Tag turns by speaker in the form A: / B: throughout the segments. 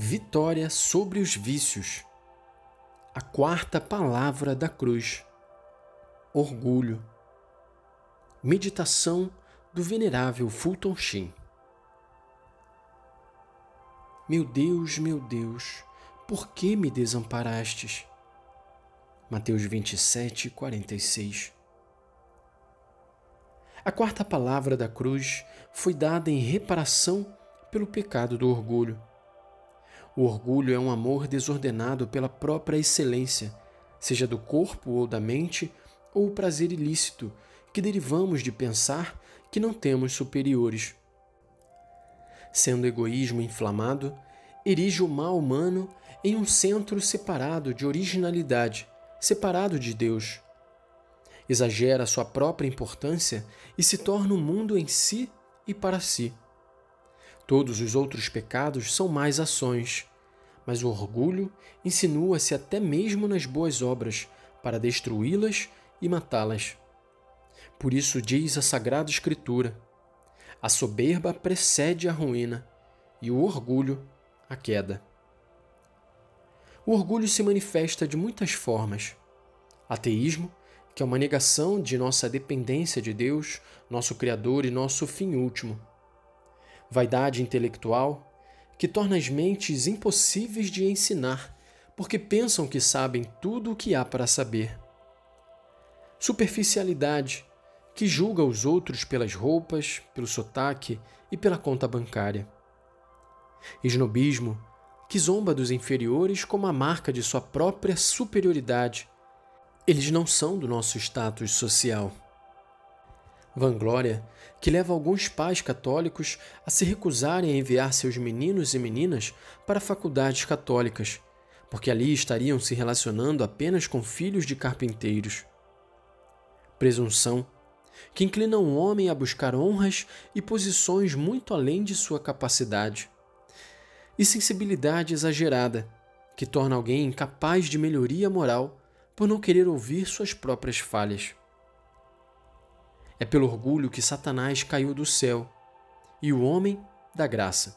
A: Vitória sobre os vícios. A quarta palavra da cruz. Orgulho. Meditação do venerável Fulton Sheen. Meu Deus, meu Deus, por que me desamparastes? Mateus 27, 46. A quarta palavra da cruz foi dada em reparação pelo pecado do orgulho. O orgulho é um amor desordenado pela própria excelência, seja do corpo ou da mente, ou o prazer ilícito que derivamos de pensar que não temos superiores. Sendo egoísmo inflamado, erige o mal humano em um centro separado de originalidade, separado de Deus. Exagera sua própria importância e se torna o um mundo em si e para si. Todos os outros pecados são mais ações, mas o orgulho insinua-se até mesmo nas boas obras para destruí-las e matá-las. Por isso diz a Sagrada Escritura: a soberba precede a ruína e o orgulho a queda. O orgulho se manifesta de muitas formas. Ateísmo, que é uma negação de nossa dependência de Deus, nosso Criador e nosso fim último vaidade intelectual, que torna as mentes impossíveis de ensinar, porque pensam que sabem tudo o que há para saber. Superficialidade, que julga os outros pelas roupas, pelo sotaque e pela conta bancária. Esnobismo, que zomba dos inferiores como a marca de sua própria superioridade. Eles não são do nosso status social. Vanglória que leva alguns pais católicos a se recusarem a enviar seus meninos e meninas para faculdades católicas, porque ali estariam se relacionando apenas com filhos de carpinteiros. Presunção, que inclina um homem a buscar honras e posições muito além de sua capacidade. E sensibilidade exagerada, que torna alguém incapaz de melhoria moral por não querer ouvir suas próprias falhas. É pelo orgulho que Satanás caiu do céu e o homem da graça.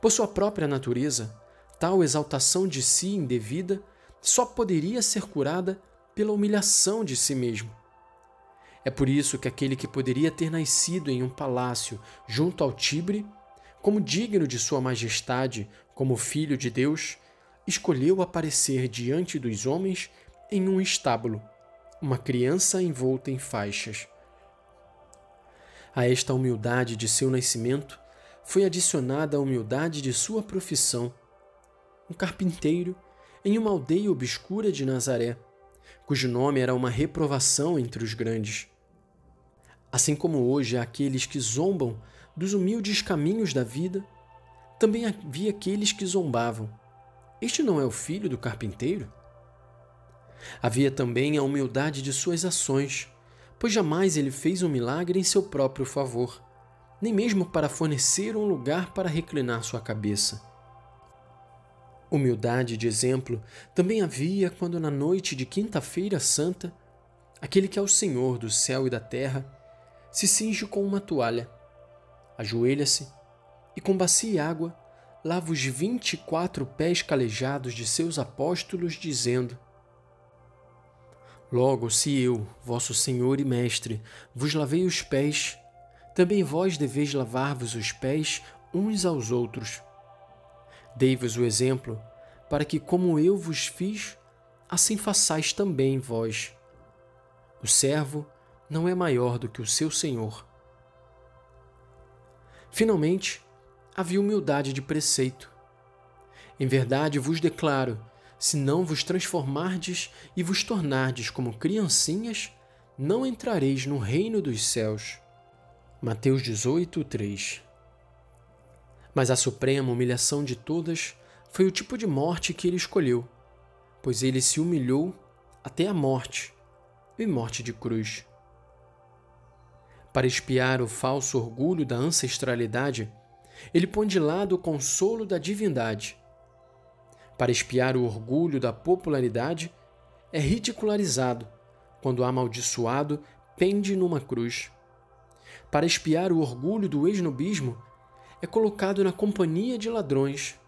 A: Por sua própria natureza, tal exaltação de si indevida só poderia ser curada pela humilhação de si mesmo. É por isso que aquele que poderia ter nascido em um palácio junto ao Tibre, como digno de Sua Majestade, como filho de Deus, escolheu aparecer diante dos homens em um estábulo, uma criança envolta em faixas. A esta humildade de seu nascimento foi adicionada a humildade de sua profissão. Um carpinteiro em uma aldeia obscura de Nazaré, cujo nome era uma reprovação entre os grandes. Assim como hoje há aqueles que zombam dos humildes caminhos da vida, também havia aqueles que zombavam. Este não é o filho do carpinteiro? Havia também a humildade de suas ações pois jamais ele fez um milagre em seu próprio favor, nem mesmo para fornecer um lugar para reclinar sua cabeça. Humildade de exemplo também havia quando, na noite de Quinta-feira Santa, aquele que é o Senhor do céu e da terra se cinge com uma toalha, ajoelha-se e, com bacia e água, lava os vinte e quatro pés calejados de seus apóstolos, dizendo: Logo, se eu, vosso Senhor e Mestre, vos lavei os pés, também vós deveis lavar-vos os pés uns aos outros. Dei-vos o exemplo, para que, como eu vos fiz, assim façais também vós. O servo não é maior do que o seu senhor. Finalmente, havia humildade de preceito. Em verdade vos declaro se não vos transformardes e vos tornardes como criancinhas, não entrareis no reino dos céus. Mateus 18, 3 Mas a suprema humilhação de todas foi o tipo de morte que ele escolheu, pois ele se humilhou até a morte, e morte de cruz. Para espiar o falso orgulho da ancestralidade, ele põe de lado o consolo da divindade para espiar o orgulho da popularidade, é ridicularizado quando amaldiçoado pende numa cruz. Para espiar o orgulho do esnobismo, é colocado na companhia de ladrões.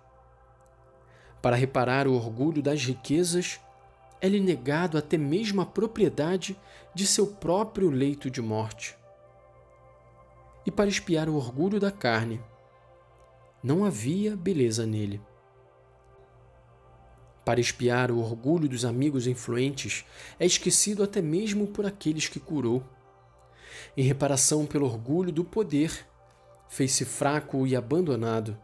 A: Para reparar o orgulho das riquezas, é-lhe negado até mesmo a propriedade de seu próprio leito de morte. E para espiar o orgulho da carne, não havia beleza nele. Para espiar o orgulho dos amigos influentes, é esquecido até mesmo por aqueles que curou. Em reparação pelo orgulho do poder, fez-se fraco e abandonado.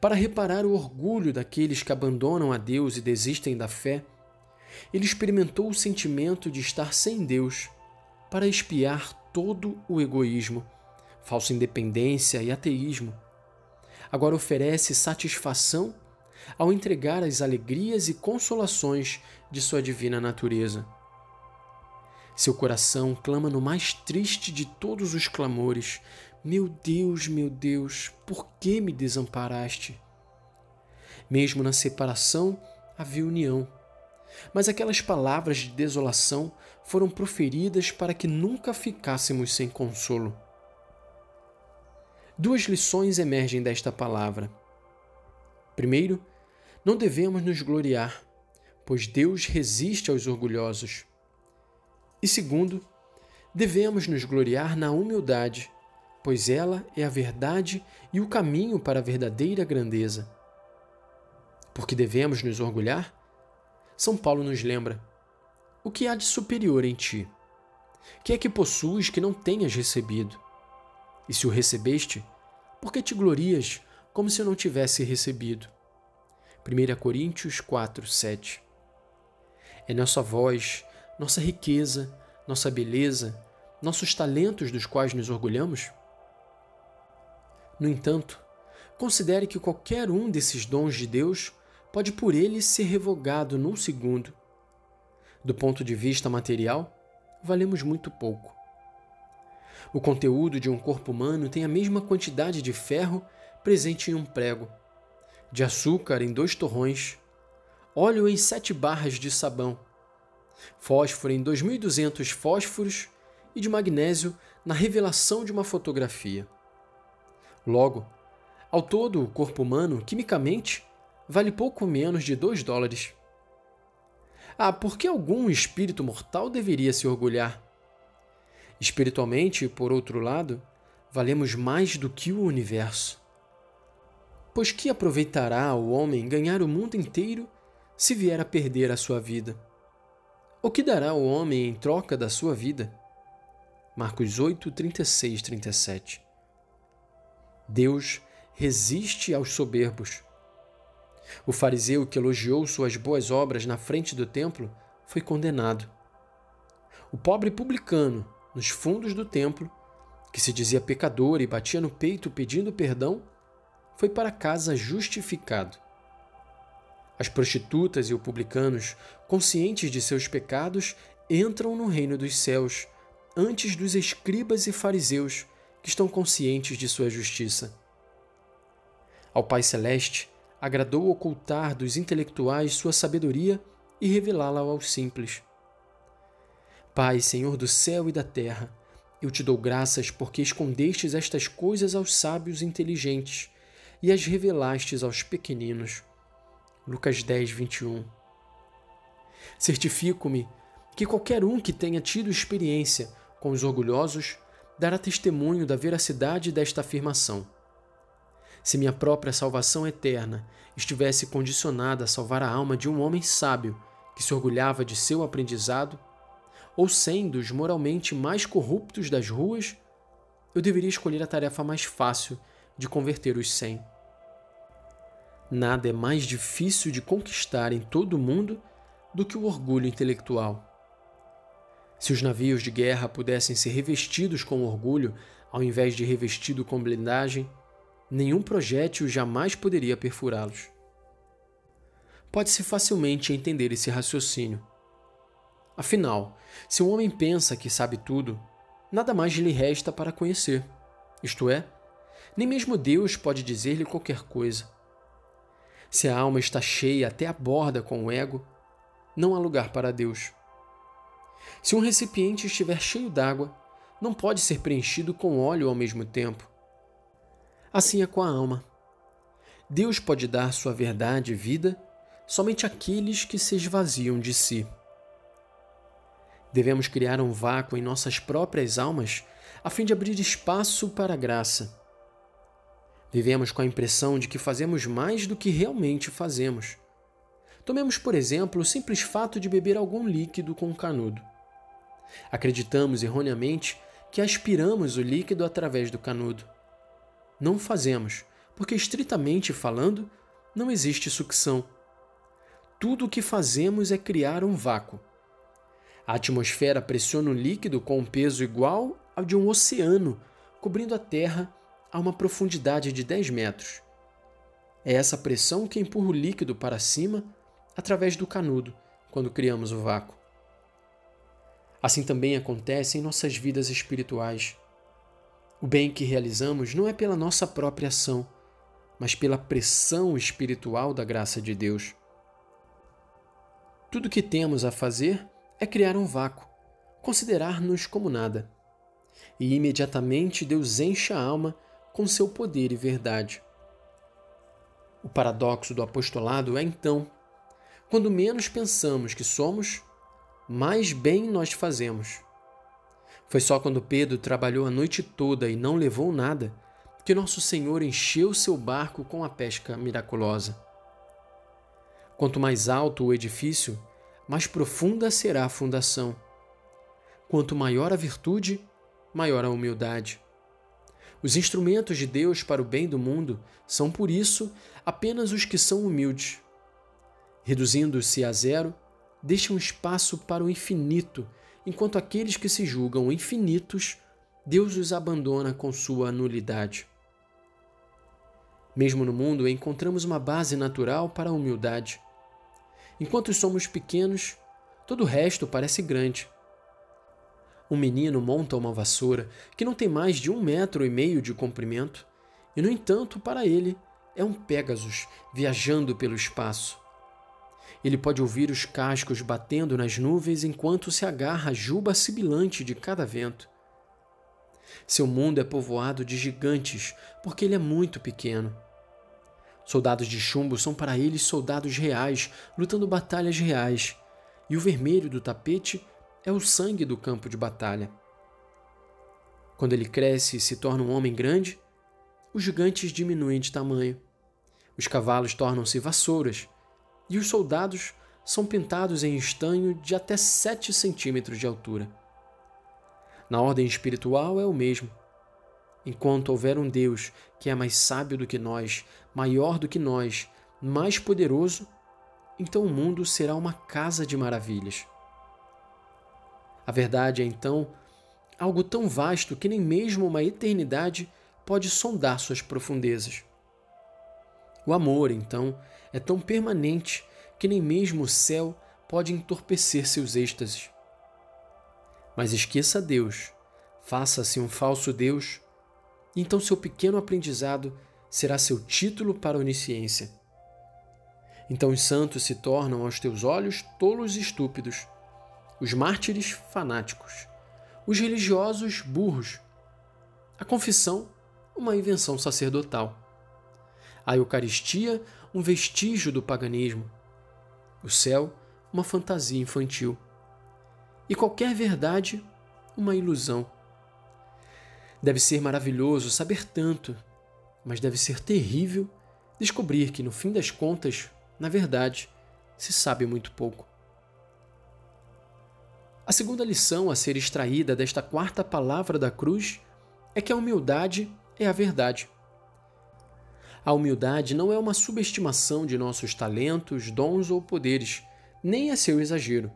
A: Para reparar o orgulho daqueles que abandonam a Deus e desistem da fé, ele experimentou o sentimento de estar sem Deus para espiar todo o egoísmo, falsa independência e ateísmo. Agora oferece satisfação ao entregar as alegrias e consolações de sua divina natureza. Seu coração clama no mais triste de todos os clamores: Meu Deus, meu Deus, por que me desamparaste? Mesmo na separação havia união mas aquelas palavras de desolação foram proferidas para que nunca ficássemos sem consolo. Duas lições emergem desta palavra. Primeiro, não devemos nos gloriar, pois Deus resiste aos orgulhosos. E segundo, devemos nos gloriar na humildade, pois ela é a verdade e o caminho para a verdadeira grandeza. Porque devemos nos orgulhar? São Paulo nos lembra: O que há de superior em ti? Que é que possuis que não tenhas recebido? E se o recebeste, por que te glorias como se não tivesse recebido? 1 Coríntios 4, 7. É nossa voz, nossa riqueza, nossa beleza, nossos talentos dos quais nos orgulhamos? No entanto, considere que qualquer um desses dons de Deus pode por ele ser revogado num segundo. Do ponto de vista material, valemos muito pouco. O conteúdo de um corpo humano tem a mesma quantidade de ferro presente em um prego, de açúcar em dois torrões, óleo em sete barras de sabão, fósforo em 2.200 fósforos e de magnésio na revelação de uma fotografia. Logo, ao todo, o corpo humano, quimicamente, vale pouco menos de 2 dólares. Ah, por que algum espírito mortal deveria se orgulhar? Espiritualmente, por outro lado, valemos mais do que o universo. Pois que aproveitará o homem ganhar o mundo inteiro se vier a perder a sua vida? O que dará o homem em troca da sua vida? Marcos 8, 36, 37. Deus resiste aos soberbos, o fariseu que elogiou suas boas obras na frente do templo foi condenado. O pobre publicano, nos fundos do templo, que se dizia pecador e batia no peito pedindo perdão, foi para casa justificado. As prostitutas e os publicanos, conscientes de seus pecados, entram no reino dos céus antes dos escribas e fariseus, que estão conscientes de sua justiça. Ao Pai Celeste, agradou ocultar dos intelectuais sua sabedoria e revelá-la aos simples. Pai, Senhor do céu e da terra, eu te dou graças porque escondestes estas coisas aos sábios inteligentes e as revelastes aos pequeninos. Lucas 10, 21. Certifico-me que qualquer um que tenha tido experiência com os orgulhosos dará testemunho da veracidade desta afirmação. Se minha própria salvação eterna estivesse condicionada a salvar a alma de um homem sábio que se orgulhava de seu aprendizado, ou sendo os moralmente mais corruptos das ruas, eu deveria escolher a tarefa mais fácil de converter os cem. Nada é mais difícil de conquistar em todo o mundo do que o orgulho intelectual. Se os navios de guerra pudessem ser revestidos com orgulho ao invés de revestido com blindagem, nenhum projétil jamais poderia perfurá-los. Pode-se facilmente entender esse raciocínio. Afinal, se um homem pensa que sabe tudo, nada mais lhe resta para conhecer. Isto é, nem mesmo Deus pode dizer-lhe qualquer coisa. Se a alma está cheia até a borda com o ego, não há lugar para Deus. Se um recipiente estiver cheio d'água, não pode ser preenchido com óleo ao mesmo tempo. Assim é com a alma. Deus pode dar sua verdade e vida somente àqueles que se esvaziam de si. Devemos criar um vácuo em nossas próprias almas a fim de abrir espaço para a graça. Vivemos com a impressão de que fazemos mais do que realmente fazemos. Tomemos, por exemplo, o simples fato de beber algum líquido com canudo. Acreditamos erroneamente que aspiramos o líquido através do canudo. Não fazemos, porque, estritamente falando, não existe sucção. Tudo o que fazemos é criar um vácuo. A atmosfera pressiona o líquido com um peso igual ao de um oceano, cobrindo a Terra a uma profundidade de 10 metros. É essa pressão que empurra o líquido para cima através do canudo quando criamos o vácuo. Assim também acontece em nossas vidas espirituais. O bem que realizamos não é pela nossa própria ação, mas pela pressão espiritual da graça de Deus. Tudo que temos a fazer é criar um vácuo, considerar-nos como nada. E imediatamente Deus enche a alma com seu poder e verdade. O paradoxo do apostolado é então, quando menos pensamos que somos, mais bem nós fazemos. Foi só quando Pedro trabalhou a noite toda e não levou nada que nosso Senhor encheu seu barco com a pesca miraculosa. Quanto mais alto o edifício, mais profunda será a fundação. Quanto maior a virtude, maior a humildade. Os instrumentos de Deus para o bem do mundo são, por isso, apenas os que são humildes. Reduzindo-se a zero, deixam espaço para o infinito, enquanto aqueles que se julgam infinitos, Deus os abandona com sua nulidade. Mesmo no mundo, encontramos uma base natural para a humildade. Enquanto somos pequenos, todo o resto parece grande. Um menino monta uma vassoura que não tem mais de um metro e meio de comprimento, e, no entanto, para ele, é um Pégasus viajando pelo espaço. Ele pode ouvir os cascos batendo nas nuvens enquanto se agarra à juba sibilante de cada vento. Seu mundo é povoado de gigantes, porque ele é muito pequeno. Soldados de chumbo são para eles soldados reais, lutando batalhas reais, e o vermelho do tapete é o sangue do campo de batalha. Quando ele cresce e se torna um homem grande, os gigantes diminuem de tamanho. Os cavalos tornam-se vassouras, e os soldados são pintados em estanho de até 7 centímetros de altura. Na ordem espiritual é o mesmo. Enquanto houver um Deus que é mais sábio do que nós, maior do que nós, mais poderoso, então o mundo será uma casa de maravilhas. A verdade é então algo tão vasto que nem mesmo uma eternidade pode sondar suas profundezas. O amor, então, é tão permanente que nem mesmo o céu pode entorpecer seus êxtases. Mas esqueça Deus, faça-se um falso Deus então seu pequeno aprendizado será seu título para a onisciência. Então os santos se tornam aos teus olhos tolos e estúpidos, os mártires fanáticos, os religiosos burros, a confissão uma invenção sacerdotal, a Eucaristia um vestígio do paganismo, o céu uma fantasia infantil e qualquer verdade uma ilusão. Deve ser maravilhoso saber tanto, mas deve ser terrível descobrir que, no fim das contas, na verdade, se sabe muito pouco. A segunda lição a ser extraída desta quarta palavra da cruz é que a humildade é a verdade. A humildade não é uma subestimação de nossos talentos, dons ou poderes, nem é seu exagero.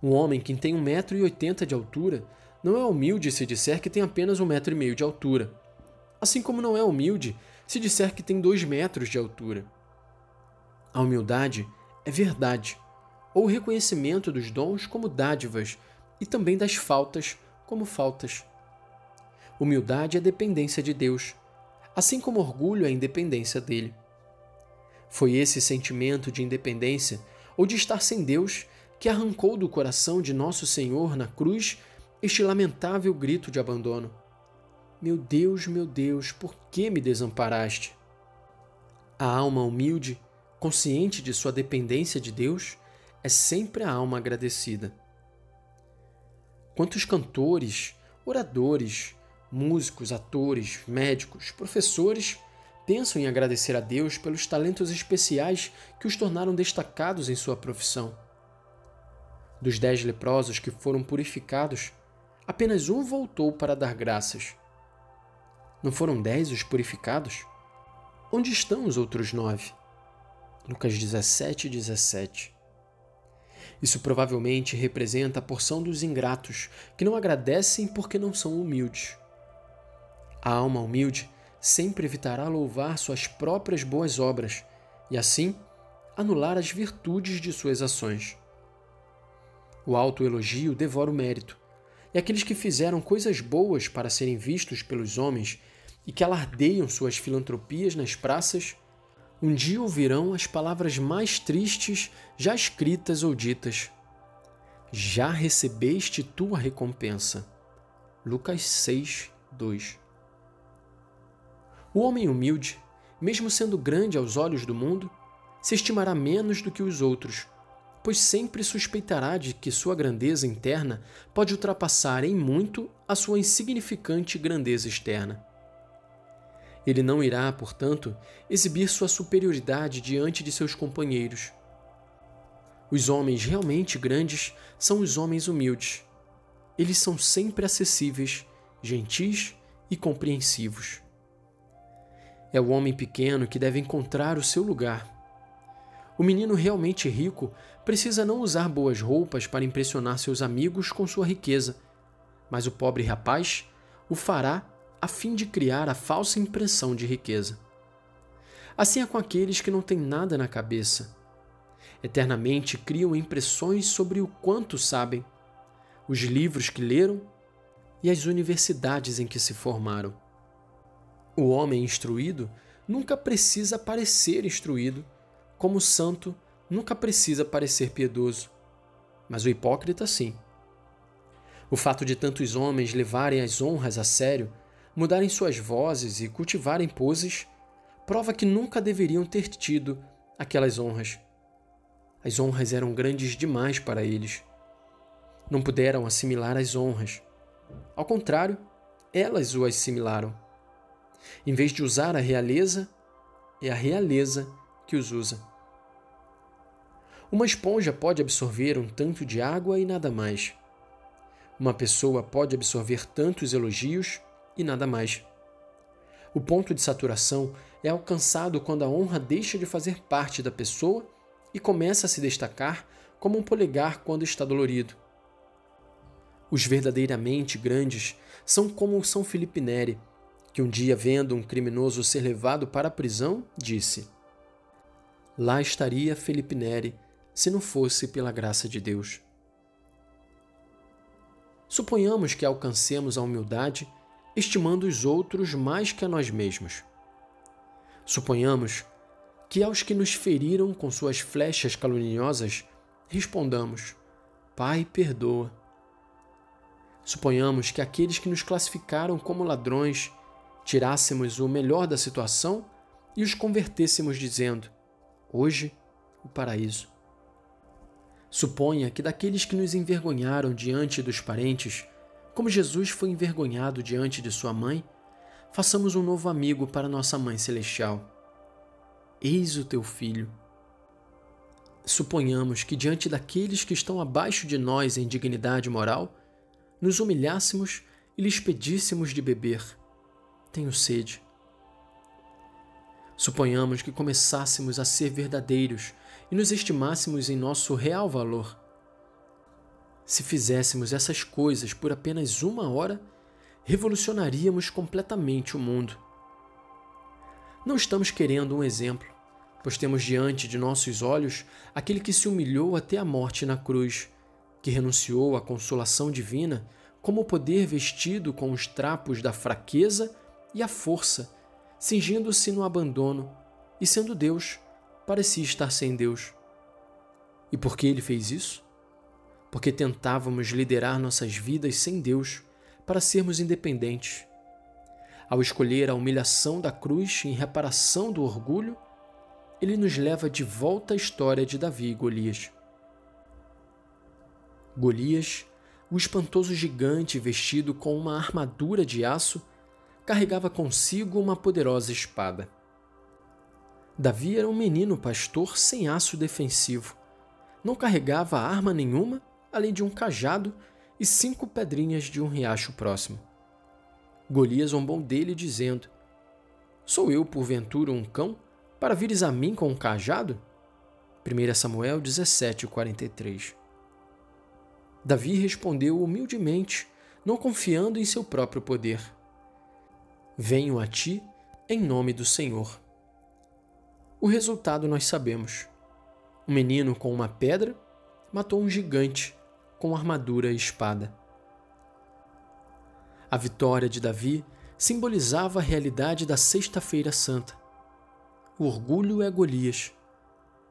A: Um homem que tem 1,80m de altura não é humilde se disser que tem apenas um metro e meio de altura, assim como não é humilde se disser que tem dois metros de altura. A humildade é verdade, ou reconhecimento dos dons como dádivas e também das faltas como faltas. Humildade é dependência de Deus, assim como orgulho é independência dele. Foi esse sentimento de independência ou de estar sem Deus que arrancou do coração de nosso Senhor na cruz este lamentável grito de abandono. Meu Deus, meu Deus, por que me desamparaste? A alma humilde, consciente de sua dependência de Deus, é sempre a alma agradecida. Quantos cantores, oradores, músicos, atores, médicos, professores pensam em agradecer a Deus pelos talentos especiais que os tornaram destacados em sua profissão. Dos dez leprosos que foram purificados, apenas um voltou para dar graças. Não foram dez os purificados? Onde estão os outros nove? Lucas 17, 17. Isso provavelmente representa a porção dos ingratos que não agradecem porque não são humildes. A alma humilde sempre evitará louvar suas próprias boas obras e, assim, anular as virtudes de suas ações. O autoelogio devora o mérito, e aqueles que fizeram coisas boas para serem vistos pelos homens e que alardeiam suas filantropias nas praças, um dia ouvirão as palavras mais tristes já escritas ou ditas. Já recebeste tua recompensa. Lucas 6, 2. O homem humilde, mesmo sendo grande aos olhos do mundo, se estimará menos do que os outros, pois sempre suspeitará de que sua grandeza interna pode ultrapassar em muito a sua insignificante grandeza externa. Ele não irá, portanto, exibir sua superioridade diante de seus companheiros. Os homens realmente grandes são os homens humildes. Eles são sempre acessíveis, gentis e compreensivos. É o homem pequeno que deve encontrar o seu lugar. O menino realmente rico precisa não usar boas roupas para impressionar seus amigos com sua riqueza, mas o pobre rapaz o fará a fim de criar a falsa impressão de riqueza. Assim é com aqueles que não têm nada na cabeça. Eternamente criam impressões sobre o quanto sabem, os livros que leram e as universidades em que se formaram. O homem instruído nunca precisa parecer instruído, como o santo nunca precisa parecer piedoso. Mas o hipócrita, sim. O fato de tantos homens levarem as honras a sério mudarem suas vozes e cultivarem poses, prova que nunca deveriam ter tido aquelas honras. As honras eram grandes demais para eles. Não puderam assimilar as honras. Ao contrário, elas o assimilaram. Em vez de usar a realeza, é a realeza que os usa. Uma esponja pode absorver um tanto de água e nada mais. Uma pessoa pode absorver tantos elogios e nada mais. O ponto de saturação é alcançado quando a honra deixa de fazer parte da pessoa e começa a se destacar como um polegar quando está dolorido. Os verdadeiramente grandes são como o São Felipe Neri, que um dia, vendo um criminoso ser levado para a prisão, disse: Lá estaria Felipe Neri se não fosse pela graça de Deus. Suponhamos que alcancemos a humildade estimando os outros mais que a nós mesmos. Suponhamos que aos que nos feriram com suas flechas caluniosas, respondamos: Pai, perdoa. Suponhamos que aqueles que nos classificaram como ladrões tirássemos o melhor da situação e os convertêssemos dizendo: Hoje, o paraíso. Suponha que daqueles que nos envergonharam diante dos parentes, como Jesus foi envergonhado diante de sua mãe, façamos um novo amigo para nossa Mãe Celestial. Eis o teu filho. Suponhamos que diante daqueles que estão abaixo de nós em dignidade moral, nos humilhássemos e lhes pedíssemos de beber. Tenho sede. Suponhamos que começássemos a ser verdadeiros e nos estimássemos em nosso real valor se fizéssemos essas coisas por apenas uma hora, revolucionaríamos completamente o mundo. Não estamos querendo um exemplo, pois temos diante de nossos olhos aquele que se humilhou até a morte na cruz, que renunciou à consolação divina como o poder vestido com os trapos da fraqueza e a força, cingindo-se no abandono e, sendo Deus, parecia estar sem Deus. E por que ele fez isso? Porque tentávamos liderar nossas vidas sem Deus para sermos independentes. Ao escolher a humilhação da cruz em reparação do orgulho, ele nos leva de volta à história de Davi e Golias. Golias, o espantoso gigante vestido com uma armadura de aço, carregava consigo uma poderosa espada. Davi era um menino pastor sem aço defensivo. Não carregava arma nenhuma, além de um cajado e cinco pedrinhas de um riacho próximo. Golias zombou dele, dizendo: Sou eu, porventura, um cão, para vires a mim com um cajado? 1 Samuel 17, 43 Davi respondeu humildemente, não confiando em seu próprio poder. Venho a ti em nome do Senhor. O resultado nós sabemos. Um menino com uma pedra matou um gigante com armadura e espada. A vitória de Davi simbolizava a realidade da Sexta-feira Santa. O orgulho é Golias.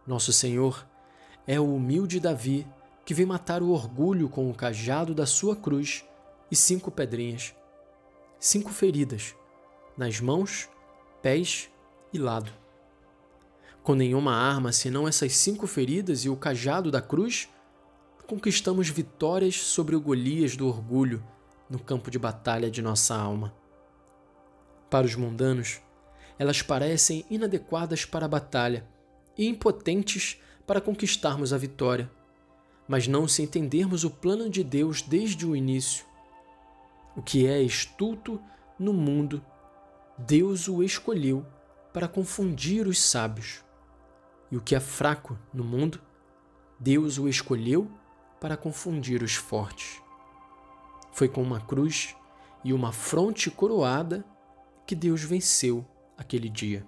A: Nosso Senhor é o humilde Davi que vem matar o orgulho com o cajado da sua cruz e cinco pedrinhas, cinco feridas nas mãos, pés e lado. Com nenhuma arma senão essas cinco feridas e o cajado da cruz, conquistamos vitórias sobre o Golias do orgulho no campo de batalha de nossa alma. Para os mundanos, elas parecem inadequadas para a batalha e impotentes para conquistarmos a vitória. Mas não se entendermos o plano de Deus desde o início. O que é estulto no mundo, Deus o escolheu para confundir os sábios. E o que é fraco no mundo, Deus o escolheu para confundir os fortes. Foi com uma cruz e uma fronte coroada que Deus venceu aquele dia.